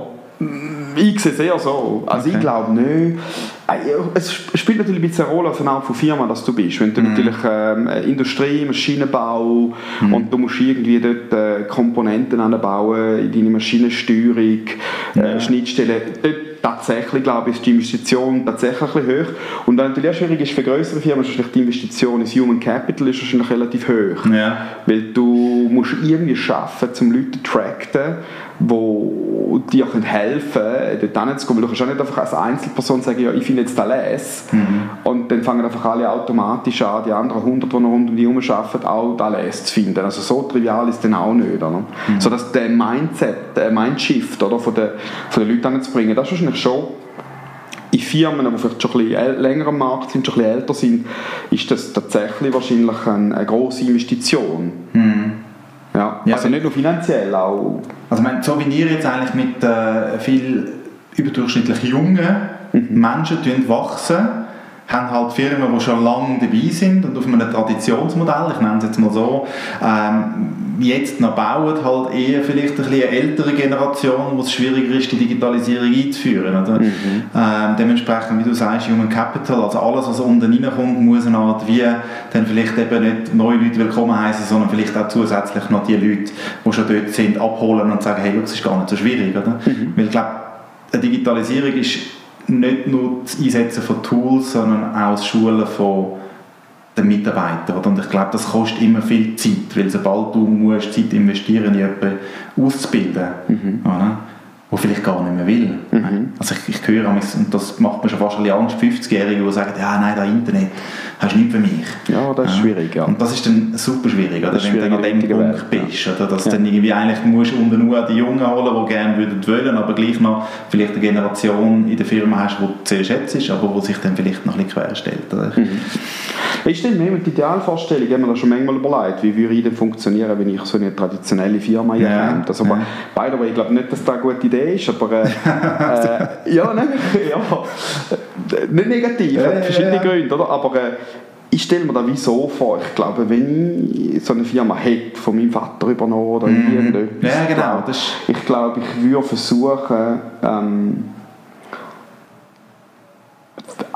Speaker 2: ich sehe es eher so. Also okay. ich glaube nicht. Äh, es spielt natürlich ein bisschen eine Rolle von von Firma, dass du bist. Wenn du mm. natürlich ähm, Industrie, Maschinenbau mm. und du musst irgendwie dort äh, Komponenten anbauen in deine Maschinensteuerung, äh, Schnittstellen, dort tatsächlich, glaube ich, ist die Investition tatsächlich ein bisschen hoch. Und dann natürlich auch schwierig ist für größere Firmen, ist die Investition ins Human Capital ist wahrscheinlich relativ hoch. Ja. Weil du musst irgendwie schaffen, zum Leute zu tracken, die dir helfen können, dort hinzukommen. Du kannst auch nicht einfach als Einzelperson sagen, ja, ich finde jetzt Les mhm. und dann fangen einfach alle automatisch an, die anderen 100, die noch rund um die herum arbeiten, auch Les zu finden. Also so trivial ist es dann auch nicht. Oder? Mhm. So dass der Mindset, der Mindshift oder, von den, von den Leuten hinzubringen, das ist wahrscheinlich schon in Firmen, die vielleicht schon ein bisschen länger am Markt sind, schon ein bisschen älter sind, ist das tatsächlich wahrscheinlich eine, eine grosse Investition. Mhm. Ja, ja, also nicht nur finanziell, auch...
Speaker 1: Also meine, so wie ihr jetzt eigentlich mit äh, viel überdurchschnittlich jungen mhm. Menschen wachsen, haben halt Firmen, die schon lange dabei sind und auf einem Traditionsmodell, ich nenne es jetzt mal so, ähm, jetzt noch bauen, halt eher vielleicht ein bisschen eine ältere Generation, wo es schwieriger ist, die Digitalisierung einzuführen. Oder? Mhm. Ähm, dementsprechend, wie du sagst, Human Capital, also alles, was unten reinkommt, muss eine Art wie dann vielleicht eben nicht neue Leute willkommen heißen, sondern vielleicht auch zusätzlich noch die Leute, die schon dort sind, abholen und sagen, hey, das ist gar nicht so schwierig. Oder? Mhm. Weil ich glaube, Digitalisierung ist nicht nur das Einsetzen von Tools, sondern auch das Schulen von den Mitarbeitern. Und ich glaube, das kostet immer viel Zeit, weil sobald du musst Zeit investieren in jemanden auszubilden, mhm. oder? Wo vielleicht gar nicht mehr will. Mhm. Also ich, ich höre, und das macht mir schon fast ein Angst, 50-Jährige, die sagen, ja, nein, das Internet hast du nicht für mich.
Speaker 2: Ja, das ist schwierig, ja.
Speaker 1: Und das ist dann super schwierig, oder? wenn du dann an dem Punkt Welt, bist, oder? dass ja. dann irgendwie eigentlich musst unter nur die Jungen holen, die gerne würden wollen, aber gleich noch vielleicht eine Generation in der Firma hast, die du sehr schätzt, aber die sich dann vielleicht noch ein bisschen querstellt. Oder? Mhm.
Speaker 2: Ist denn mehr die Idealvorstellung, ich habe mir das schon manchmal überlegt, wie würde ich denn funktionieren, wenn ich so eine traditionelle Firma hier ja. Also, ja. by the way, ich glaube nicht, dass das eine gute Idee ist, aber äh, äh, ja, nein, ja, nicht negativ, ja, verschiedene ja. Gründe, oder? aber äh, ich stelle mir das wie so vor, ich glaube, wenn ich so eine Firma hätte, von meinem Vater übernommen oder mm. irgendetwas,
Speaker 1: ja, genau,
Speaker 2: ich glaube, ich würde versuchen, ähm,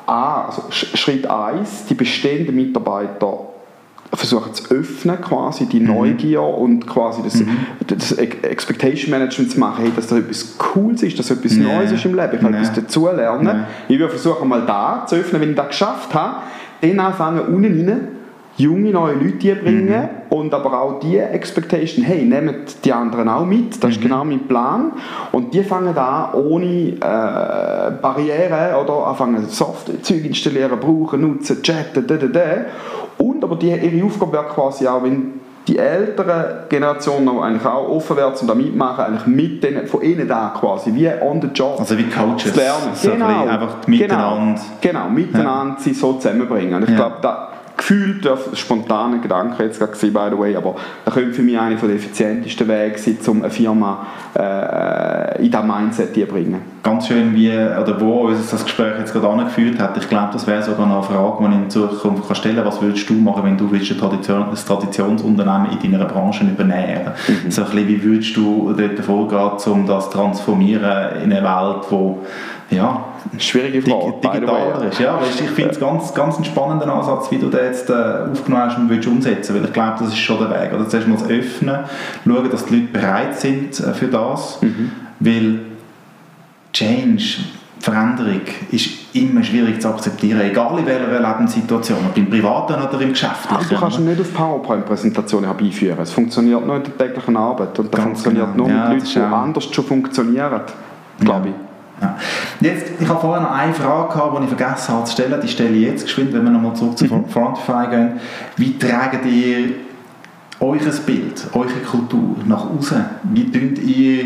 Speaker 2: A, also Schritt 1, die bestehenden Mitarbeiter versuchen zu öffnen, quasi die mhm. Neugier und quasi das, mhm. das Expectation Management zu machen, hey, dass da etwas Cooles ist, dass etwas nee. Neues ist im Leben, ich kann nee. etwas dazulernen. Nee. Ich würde versuchen, mal da zu öffnen, wenn ich das geschafft habe, dann anfangen, unten rein junge neue Leute bringen mhm. und aber auch die Expectation, hey, nehmt die anderen auch mit, das mhm. ist genau mein Plan und die fangen an ohne äh, Barrieren oder anfangen Software-Zeug installieren, brauchen, nutzen, chatten, da, da, da. Und aber die, ihre Aufgabe wäre quasi auch, wenn die älteren Generationen eigentlich auch offen werden und da mitmachen, eigentlich mit denen, von ihnen da quasi, wie on the job.
Speaker 1: Also wie Coaches.
Speaker 2: Zu lernen.
Speaker 1: So
Speaker 2: genau.
Speaker 1: einfach miteinander.
Speaker 2: Genau, genau miteinander ja. sie so zusammenbringen. Und ich ja. glaube, gefühlt ein spontaner Gedanke jetzt gerade by the way, aber das könnte für mich einer der effizientesten Wege sein, um eine Firma äh, in dieses Mindset zu bringen.
Speaker 1: Ganz schön, wie, oder wo uns das Gespräch jetzt gerade angeführt hat, ich glaube, das wäre sogar noch eine Frage, die ich in Zukunft kann stellen kann, was würdest du machen, wenn du willst ein, Tradition, ein Traditionsunternehmen in deiner Branche übernehmen mhm. So ein bisschen, wie würdest du dort vorgehen, um das zu transformieren in eine Welt, wo ja,
Speaker 2: Schwierige Frage.
Speaker 1: Digitaler ist. Ja, weißt, ich finde es ganz, ganz einen spannenden Ansatz, wie du den jetzt äh, aufgenommen hast und willst umsetzen weil ich glaube, das ist schon der Weg. Also zuerst mal das Öffnen, schauen, dass die Leute bereit sind äh, für das, mhm. weil Change, Veränderung ist immer schwierig zu akzeptieren, egal in welcher Lebenssituation, ob im Privaten oder im Geschäftlichen.
Speaker 2: Aber du kannst ihn nicht auf PowerPoint-Präsentationen herbeiführen. Es funktioniert nur in der täglichen Arbeit und das
Speaker 1: Ganz
Speaker 2: funktioniert
Speaker 1: genau.
Speaker 2: nur
Speaker 1: Ja,
Speaker 2: mit
Speaker 1: das
Speaker 2: Leuten, die anders schon funktionieren, glaube ich.
Speaker 1: Ja. Jetzt, ich habe vorher noch eine Frage gehabt, die ich vergessen habe zu stellen. Die stelle ich jetzt geschwind, wenn wir nochmal zurück zu
Speaker 2: Mhm.
Speaker 1: Frontify gehen. Wie tragt ihr euer Bild, eure Kultur nach außen? Wie könnt ihr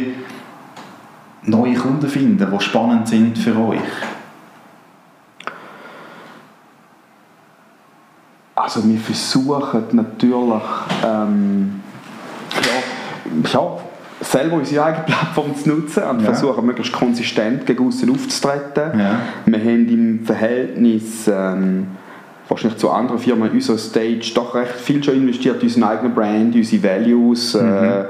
Speaker 1: neue Kunden finden, die spannend sind für euch?
Speaker 2: Also wir versuchen natürlich ähm, ja, ja, selber unsere eigene Plattform zu nutzen und
Speaker 1: Ja.
Speaker 2: versuchen möglichst konsistent gegen außen aufzutreten.
Speaker 1: Ja.
Speaker 2: Wir haben im Verhältnis ähm, wahrscheinlich zu anderen Firmen in unserer Stage doch recht viel schon investiert in unseren eigenen Brand, in unsere Values, äh,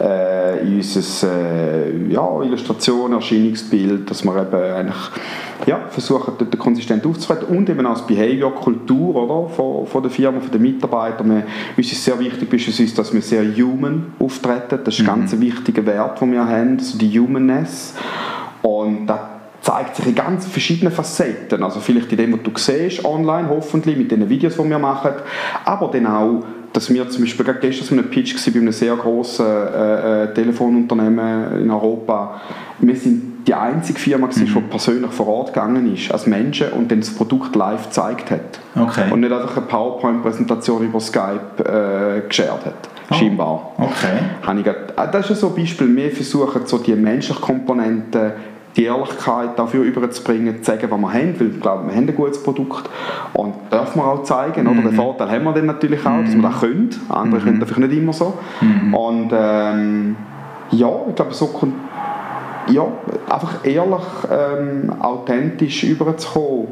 Speaker 2: äh, in unser äh, ja, Illustration, Erscheinungsbild, dass wir eben eigentlich ja, versuchen, dort konsistent aufzutreten und eben als Behavior, Kultur oder, von, von der Firma, von den Mitarbeitern. Wir, uns ist sehr wichtig, beispielsweise, dass wir sehr human auftreten. Das ist ein ganz wichtiger Wert, den wir haben, also die Humanness. Und das zeigt sich in ganz verschiedenen Facetten. Also vielleicht in dem, was du siehst, online hoffentlich, mit den Videos, die wir machen, aber dann auch, dass wir zum Beispiel gerade gestern so einen Pitch gewesen bei einem sehr grossen äh, äh, Telefonunternehmen in Europa. Wir sind die einzige Firma, gewesen, die persönlich vor Ort gegangen ist, als Menschen, und dann das Produkt live gezeigt hat.
Speaker 1: Okay.
Speaker 2: Und nicht einfach eine PowerPoint-Präsentation über Skype äh, geshared hat.
Speaker 1: Oh.
Speaker 2: Scheinbar.
Speaker 1: Okay.
Speaker 2: Ah, das ist so ein Beispiel. Wir versuchen so die menschliche Komponente, die Ehrlichkeit dafür überzubringen, zu sagen, was wir haben, weil ich glaube, wir haben ein gutes Produkt und dürfen wir auch zeigen. Oder? Den Vorteil haben wir dann natürlich auch, dass wir das können. Andere können das nicht immer so. Und ähm, ja, ich glaube, so kommt ja, einfach ehrlich, ähm, authentisch überzukommen.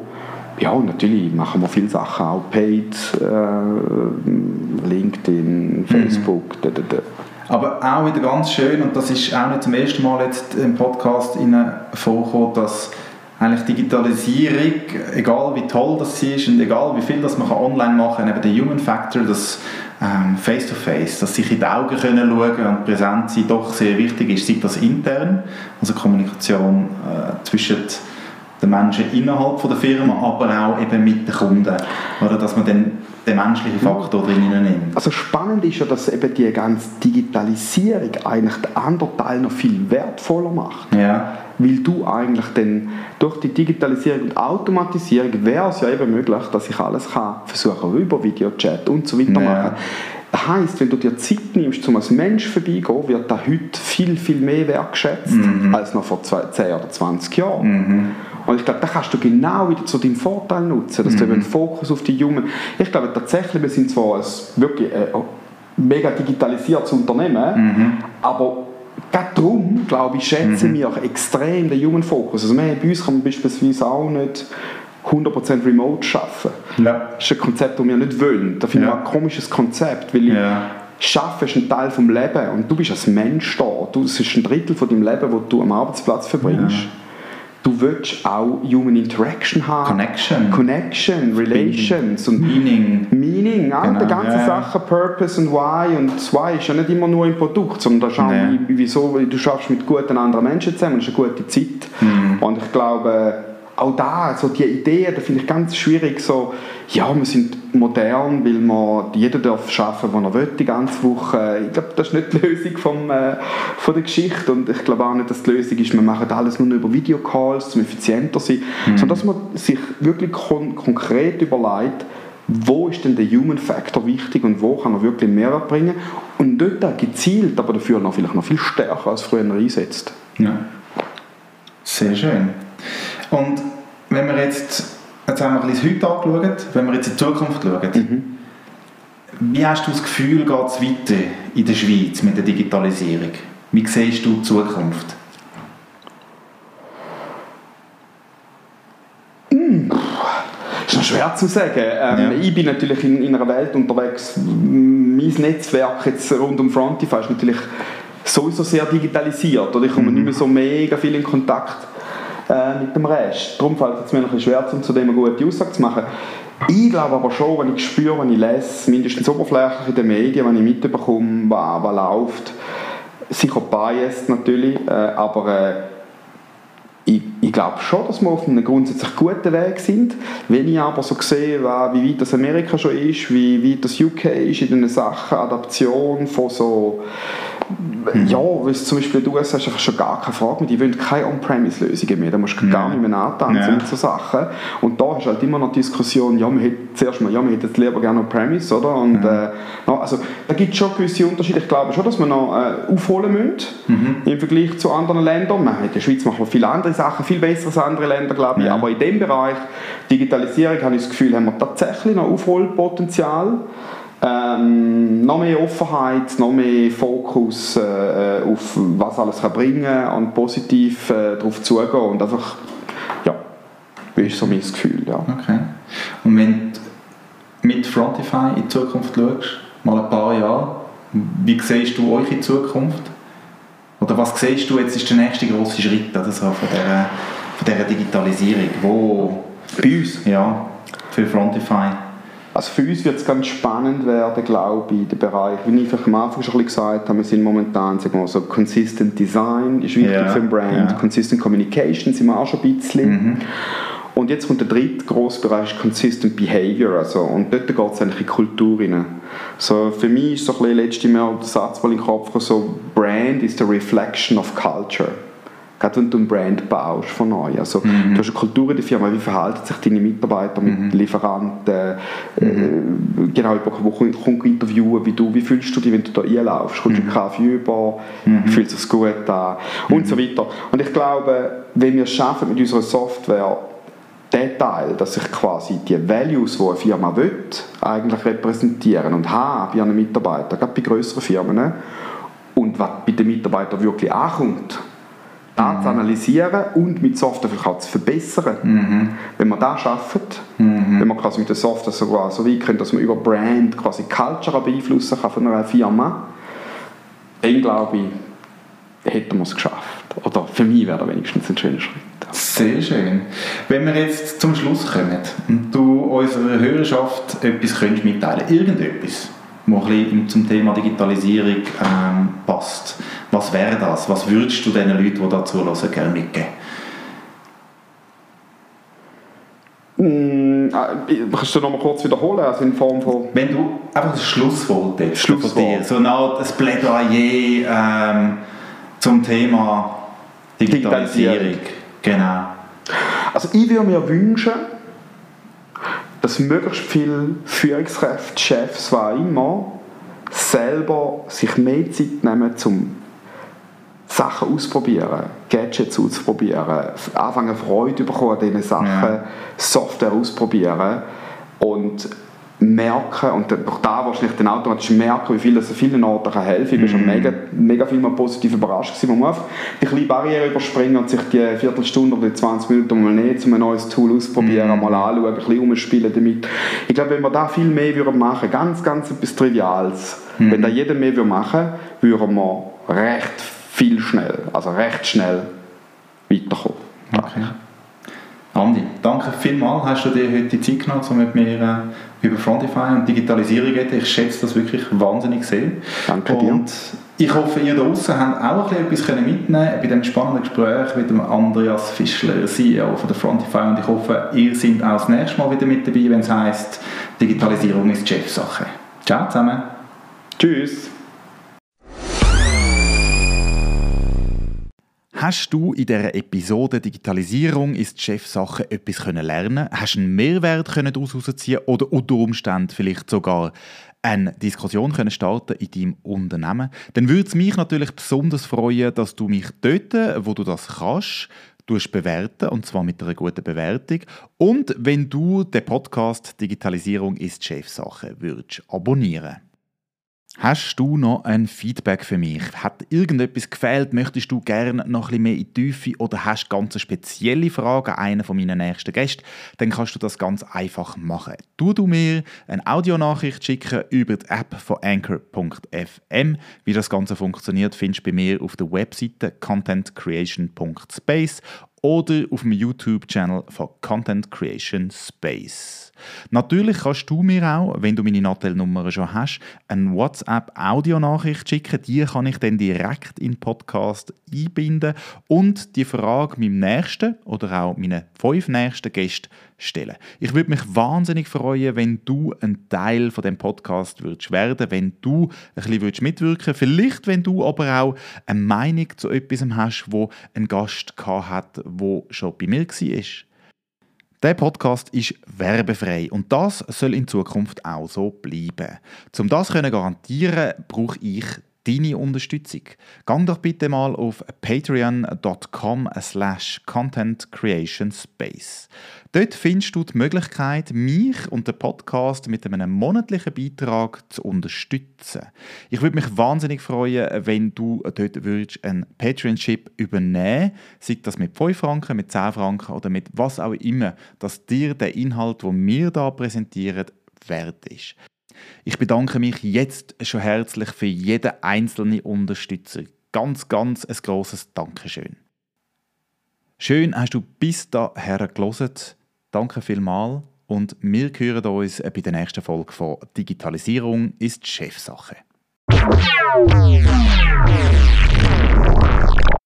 Speaker 2: Ja, und natürlich machen wir viele Sachen, auch Paid, äh, LinkedIn, Facebook, da, da, da.
Speaker 1: Aber auch wieder ganz schön, und das ist auch nicht zum ersten Mal jetzt im Podcast vorgekommen, dass eigentlich Digitalisierung, egal wie toll das ist und egal wie viel das man online machen kann, eben der Human Factor, das ähm, Face-to-Face, dass sich in die Augen können schauen und präsent sein doch sehr wichtig ist, sei das intern, also Kommunikation äh, zwischen den Menschen innerhalb von der Firma, aber auch eben mit den Kunden, oder? Dass man dann den menschlichen Faktor drin nimmt.
Speaker 2: Also spannend ist ja, dass eben die ganze Digitalisierung eigentlich den anderen Teil noch viel wertvoller macht.
Speaker 1: Ja.
Speaker 2: Weil du eigentlich dann durch die Digitalisierung und Automatisierung wäre es ja eben möglich, dass ich alles kann versuchen über Videochat und so weiter
Speaker 1: Ja.
Speaker 2: machen. Das heisst, wenn du dir Zeit nimmst, um als Mensch vorbeigehen, wird das heute viel, viel mehr wertgeschätzt als noch vor zwei, 10 oder 20 Jahren. Und ich glaube, da kannst du genau wieder zu deinem Vorteil nutzen, dass du eben den Fokus auf die Jungen. Ich glaube tatsächlich, wir sind zwar ein wirklich äh, mega digitalisiertes Unternehmen, aber gerade darum, glaube ich, schätzen wir auch extrem den Human Focus. Also wir, bei uns kann man beispielsweise auch nicht 100% remote arbeiten.
Speaker 1: Ja.
Speaker 2: Das ist ein Konzept, das wir nicht wollen. Da finde ich ein komisches Konzept, weil
Speaker 1: Ja.
Speaker 2: Schaffen ist ein Teil des Lebens und du bist als Mensch da. Du, es ist ein Drittel von deinem Leben, das du am Arbeitsplatz verbringst.
Speaker 1: Ja.
Speaker 2: Du willst auch Human Interaction haben.
Speaker 1: Connection.
Speaker 2: Connection, Relations und
Speaker 1: Meaning.
Speaker 2: Meaning, auch
Speaker 1: Genau,
Speaker 2: die ganzen
Speaker 1: ja.
Speaker 2: Sachen, Purpose und Why. Und das Why ist ja nicht immer nur im Produkt, sondern
Speaker 1: Nee.
Speaker 2: wie, wieso du schaffst mit guten anderen Menschen zusammen, das ist eine gute Zeit.
Speaker 1: Mhm.
Speaker 2: Und ich glaube, auch da, so die Ideen, da finde ich ganz schwierig, so, ja, wir sind modern, weil man, jeder darf arbeiten, wo er will, die ganze Woche. Ich glaube, das ist nicht die Lösung vom, äh, von der Geschichte und ich glaube auch nicht, dass die Lösung ist, wir machen alles nur über Videocalls, um effizienter zu sein, sondern dass man sich wirklich kon konkret überlegt, wo ist denn der Human Factor wichtig und wo kann er wirklich Mehrwert bringen und dort gezielt, aber dafür noch vielleicht noch viel stärker als früher einsetzt.
Speaker 1: Ja. Sehr schön. Und wenn wir jetzt, jetzt haben wir ein bisschen das heute angeschaut, wenn wir jetzt in die Zukunft schauen, wie hast du das Gefühl, geht es weiter in der Schweiz mit der Digitalisierung? Wie siehst du die Zukunft?
Speaker 2: ist noch schwer zu sagen. Ähm,
Speaker 1: Ja.
Speaker 2: Ich bin natürlich in, in einer Welt unterwegs, mein Netzwerk jetzt rund um Frontify ist natürlich sowieso sehr digitalisiert. Oder ich komme nicht mehr so mega viel in Kontakt äh, mit dem Rest. Darum fällt es mir ein bisschen schwer, um zu dem eine gute Aussage zu machen. Ich glaube aber schon, wenn ich spüre, wenn ich lese, mindestens oberflächlich in den Medien, wenn ich mitbekomme, was, was läuft, sicher biased natürlich, äh, aber äh, ich, ich glaube schon, dass wir auf einem grundsätzlich guten Weg sind. Wenn ich aber so sehe, wie weit das Amerika schon ist, wie weit das UK ist in den Sachen Adaption von so. Ja, weil zum Beispiel in den USA ist einfach schon gar keine Frage mehr. Die wollen keine On-Premise-Lösungen mehr. Da musst du gar nicht mehr antanzen ja. mit so Sachen. Und da du halt immer noch die Diskussion, ja, man hätte zuerst mal, ja, man hätte lieber gerne On-Premise, oder? Und, ja. äh, also, da gibt es schon gewisse Unterschiede. Ich glaube schon, dass wir noch äh, aufholen müssen mhm. im Vergleich zu anderen Ländern. Man, in der Schweiz machen wir viele andere Sachen, viel besser als andere Länder, glaube ich. Ja. Aber in dem Bereich Digitalisierung habe ich das Gefühl, haben wir tatsächlich noch Aufholpotenzial. Ähm, noch mehr Offenheit, noch mehr Fokus äh, auf was alles kann bringen und positiv äh, darauf zugehen und einfach, ja, ist so mein Gefühl, ja.
Speaker 1: Okay. Und wenn du mit Frontify in die Zukunft schaust, mal ein paar Jahre, wie siehst du euch in Zukunft? Oder was siehst du jetzt ist der nächste große Schritt oder so von dieser, von dieser Digitalisierung? Wo,
Speaker 2: Bei uns?
Speaker 1: Ja, für Frontify.
Speaker 2: Also für uns wird es ganz spannend werden, glaube ich, der Bereich, wie ich am Anfang schon gesagt habe, wir sind momentan sagen wir so Consistent Design ist wichtig ja, für den Brand, ja. Consistent Communication sind wir auch schon ein bisschen. Mhm. Und jetzt kommt der dritte große Bereich Consistent Behavior. Also, und dort geht es eigentlich in die Kultur rein. So, für mich ist so ein bisschen letztes Mal der Satz mal in den Kopf so Brand is the reflection of culture gerade wenn du ein Brand baust von neu. Also, mhm. Du hast eine Kultur in der Firma, wie verhalten sich deine Mitarbeiter mit mhm. Lieferanten, äh, mhm. genau, wo kommt interviewen, wie du, wie fühlst du dich, wenn du da einlaufst, kommst du mhm. Kaffee über, mhm. fühlt sich gut an und mhm. so weiter. Und ich glaube, wenn wir es schaffen mit unserer Software, der Teil, dass sich quasi die Values, die eine Firma will, eigentlich repräsentieren und haben bei ihren Mitarbeitern, gerade bei größeren Firmen, und was bei den Mitarbeitern wirklich ankommt, das zu analysieren und mit Software zu verbessern. Mhm. Wenn man das schafft, mhm. wenn man quasi mit der Software sogar so weit kommt, dass man über Brand quasi Culture beeinflussen kann von einer Firma, dann glaube ich, hätten wir es geschafft. Oder für mich wäre das wenigstens ein schöner Schritt.
Speaker 1: Sehr schön. Wenn wir jetzt zum Schluss kommen und du unserer Hörerschaft etwas könntest mitteilen irgendetwas, was ein zum Thema Digitalisierung ähm, passt, was wäre das? Was würdest du den Leuten, die da zuhören, gerne mitgeben?
Speaker 2: Mm, äh, kannst du noch mal kurz wiederholen, also in Form von...
Speaker 1: Wenn du einfach das Schlusswort
Speaker 2: hättest Schlusswort. von dir,
Speaker 1: so eine Art ein Plädoyer ähm, zum Thema Digitalisierung. Digitalisierung. Genau.
Speaker 2: Also ich würde mir wünschen, dass möglichst viele Führungskräfte, Chefs, was immer, selber sich mehr Zeit nehmen, um Sachen ausprobieren, Gadgets ausprobieren, anfangen Freude bekommen an diesen Sachen, ja. Software ausprobieren und merken und durch da wahrscheinlich dann automatisch merken, wie viel das an vielen Orten kann helfen. Ich war schon mhm. mega, mega viel mal positiv überrascht gewesen. Man muss die kleine Barriere überspringen und sich die Viertelstunde oder die 20 Minuten mal nehmen, um ein neues Tool auszuprobieren, mm. mal anschauen, ein bisschen umspielen damit. Ich glaube, wenn wir da viel mehr würden machen, ganz, ganz etwas Triviales, mm. wenn da jeder mehr würde machen würde, würden wir recht viel schnell, also recht schnell weiterkommen.
Speaker 1: Okay. Andi, danke vielmals, hast du dir heute die Zeit genommen, um mit mir äh, über Frontify und Digitalisierung zu reden. Ich schätze das wirklich wahnsinnig sehr.
Speaker 2: Danke dir.
Speaker 1: Und ich hoffe, ihr draußen habt auch ein etwas mitnehmen bei diesem spannenden Gespräch mit dem Andreas Fischler, CEO von der Frontify. Und ich hoffe, ihr seid auch das nächste Mal wieder mit dabei, wenn es heisst, Digitalisierung ist Chefsache. Ciao zusammen.
Speaker 2: Tschüss.
Speaker 1: Hast du in dieser Episode Digitalisierung ist Chefsache etwas können lernen? Hast einen Mehrwert daraus herausziehen oder unter Umständen vielleicht sogar eine Diskussion können starten in deinem Unternehmen? Dann würde es mich natürlich besonders freuen, dass du mich dort, wo du das kannst, bewerten und zwar mit einer guten Bewertung und wenn du den Podcast Digitalisierung ist Chefsache würdest abonnieren Hast du noch ein Feedback für mich? Hat irgendetwas gefehlt? Möchtest du gerne noch ein bisschen mehr in die Tiefe oder hast ganz spezielle Fragen an einen von meinen nächsten Gästen? Dann kannst du das ganz einfach machen. Du du mir eine Audionachricht schicken über die App von anchor.fm. Wie das Ganze funktioniert, findest du bei mir auf der Webseite contentcreation.space oder auf dem YouTube-Channel von Content Creation Space. Natürlich kannst du mir auch, wenn du meine Nattel-Nummer schon hast, eine WhatsApp-Audionachricht schicken. Die kann ich dann direkt in den Podcast einbinden und die Frage meinem nächsten oder auch meinen fünf nächsten Gästen stellen. Ich würde mich wahnsinnig freuen, wenn du ein Teil von dem Podcast würdest werden, wenn du ein bisschen würdest mitwirken, vielleicht wenn du aber auch eine Meinung zu etwas hast, wo ein Gast hat, wo schon bei mir war. Der Podcast ist werbefrei und das soll in Zukunft auch so bleiben. Um das zu garantieren, brauche ich deine Unterstützung. Gang doch bitte mal auf patreon.com slash contentcreationspace. Dort findest du die Möglichkeit, mich und den Podcast mit einem monatlichen Beitrag zu unterstützen. Ich würde mich wahnsinnig freuen, wenn du dort würdest einen Patreonship übernehmen sei das mit 5 Franken, mit 10 Franken oder mit was auch immer, dass dir der Inhalt, den wir hier präsentieren, wert ist. Ich bedanke mich jetzt schon herzlich für jeden einzelnen Unterstützer. Ganz, ganz ein grosses Dankeschön. Schön hast du bis daher gelesen. Danke vielmals und wir hören uns bei der nächsten Folge von Digitalisierung ist Chefsache.